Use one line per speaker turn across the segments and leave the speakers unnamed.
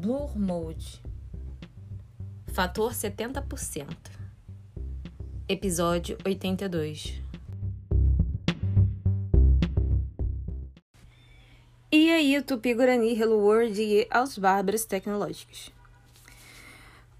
Blur Mode. Fator 70%. Episódio 82. E aí, Tupi-Guarani, Hello World e aos bárbaros tecnológicos.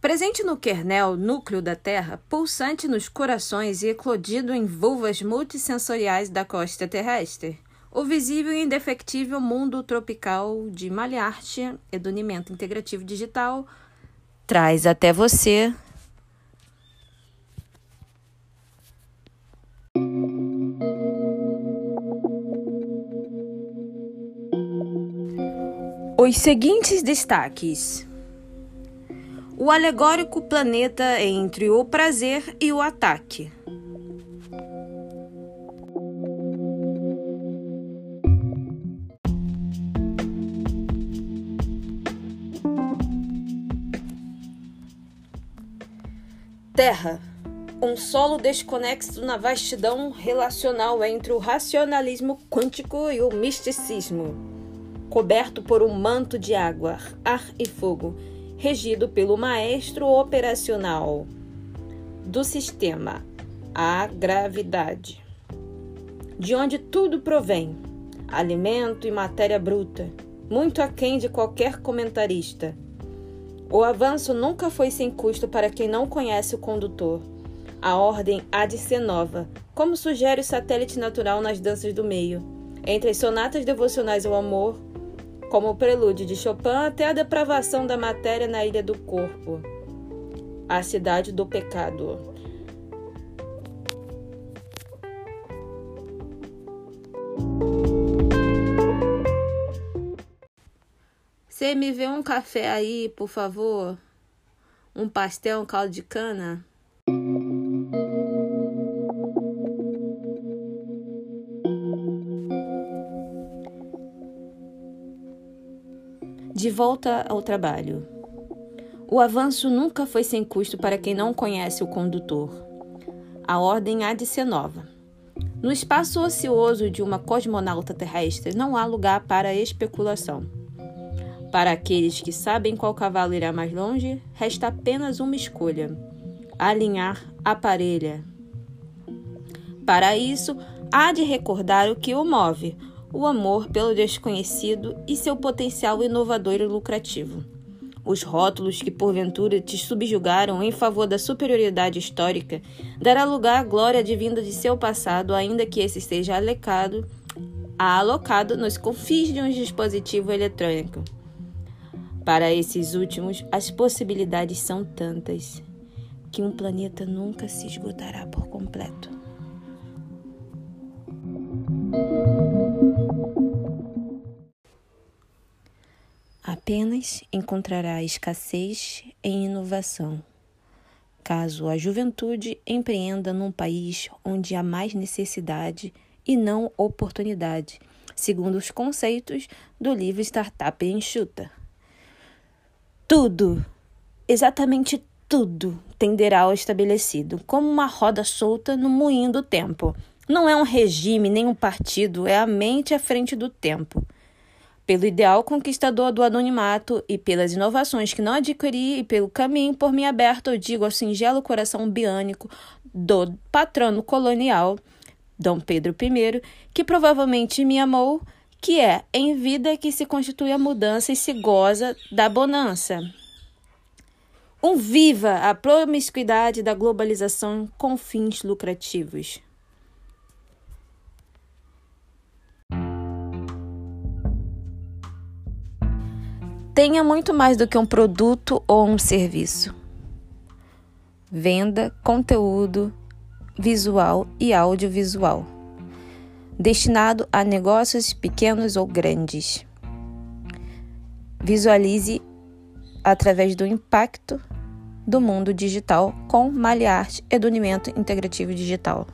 Presente no kernel, núcleo da Terra, pulsante nos corações e eclodido em vulvas multissensoriais da costa terrestre, o visível e indefectível mundo tropical de Maliarte, hedonimento integrativo digital, traz até você os seguintes destaques. O alegórico planeta entre o prazer e o ataque. Terra, um solo desconexo na vastidão relacional entre o racionalismo quântico e o misticismo, coberto por um manto de água, ar e fogo, regido pelo maestro operacional do sistema, a gravidade, de onde tudo provém, alimento e matéria bruta, muito aquém de qualquer comentarista o avanço nunca foi sem custo para quem não conhece o condutor. A ordem há de ser nova, como sugere o satélite natural nas danças do meio. Entre as sonatas devocionais ao amor, como o prelúdio de Chopin até a depravação da matéria na ilha do corpo, a cidade do pecado. Me vê um café aí, por favor? Um pastel, um caldo de cana? De volta ao trabalho. O avanço nunca foi sem custo para quem não conhece o condutor. A ordem há de ser nova. No espaço ocioso de uma cosmonauta terrestre não há lugar para especulação. Para aqueles que sabem qual cavalo irá mais longe, resta apenas uma escolha: alinhar a parelha. Para isso, há de recordar o que o move, o amor pelo desconhecido e seu potencial inovador e lucrativo. Os rótulos que porventura te subjugaram em favor da superioridade histórica dará lugar à glória advinda de seu passado, ainda que esse esteja alecado, alocado nos confins de um dispositivo eletrônico. Para esses últimos, as possibilidades são tantas que um planeta nunca se esgotará por completo. Apenas encontrará escassez em inovação, caso a juventude empreenda num país onde há mais necessidade e não oportunidade, segundo os conceitos do livro Startup Enxuta. Tudo, exatamente tudo, tenderá ao estabelecido, como uma roda solta no moinho do tempo. Não é um regime nem um partido, é a mente à frente do tempo. Pelo ideal conquistador do anonimato e pelas inovações que não adquiri e pelo caminho por mim aberto, eu digo ao singelo coração biânico do patrono colonial, Dom Pedro I, que provavelmente me amou que é em vida que se constitui a mudança e se goza da bonança. Um viva a promiscuidade da globalização com fins lucrativos. Tenha muito mais do que um produto ou um serviço. Venda conteúdo visual e audiovisual destinado a negócios pequenos ou grandes. Visualize através do impacto do mundo digital com Maliarte Edunimento Integrativo Digital.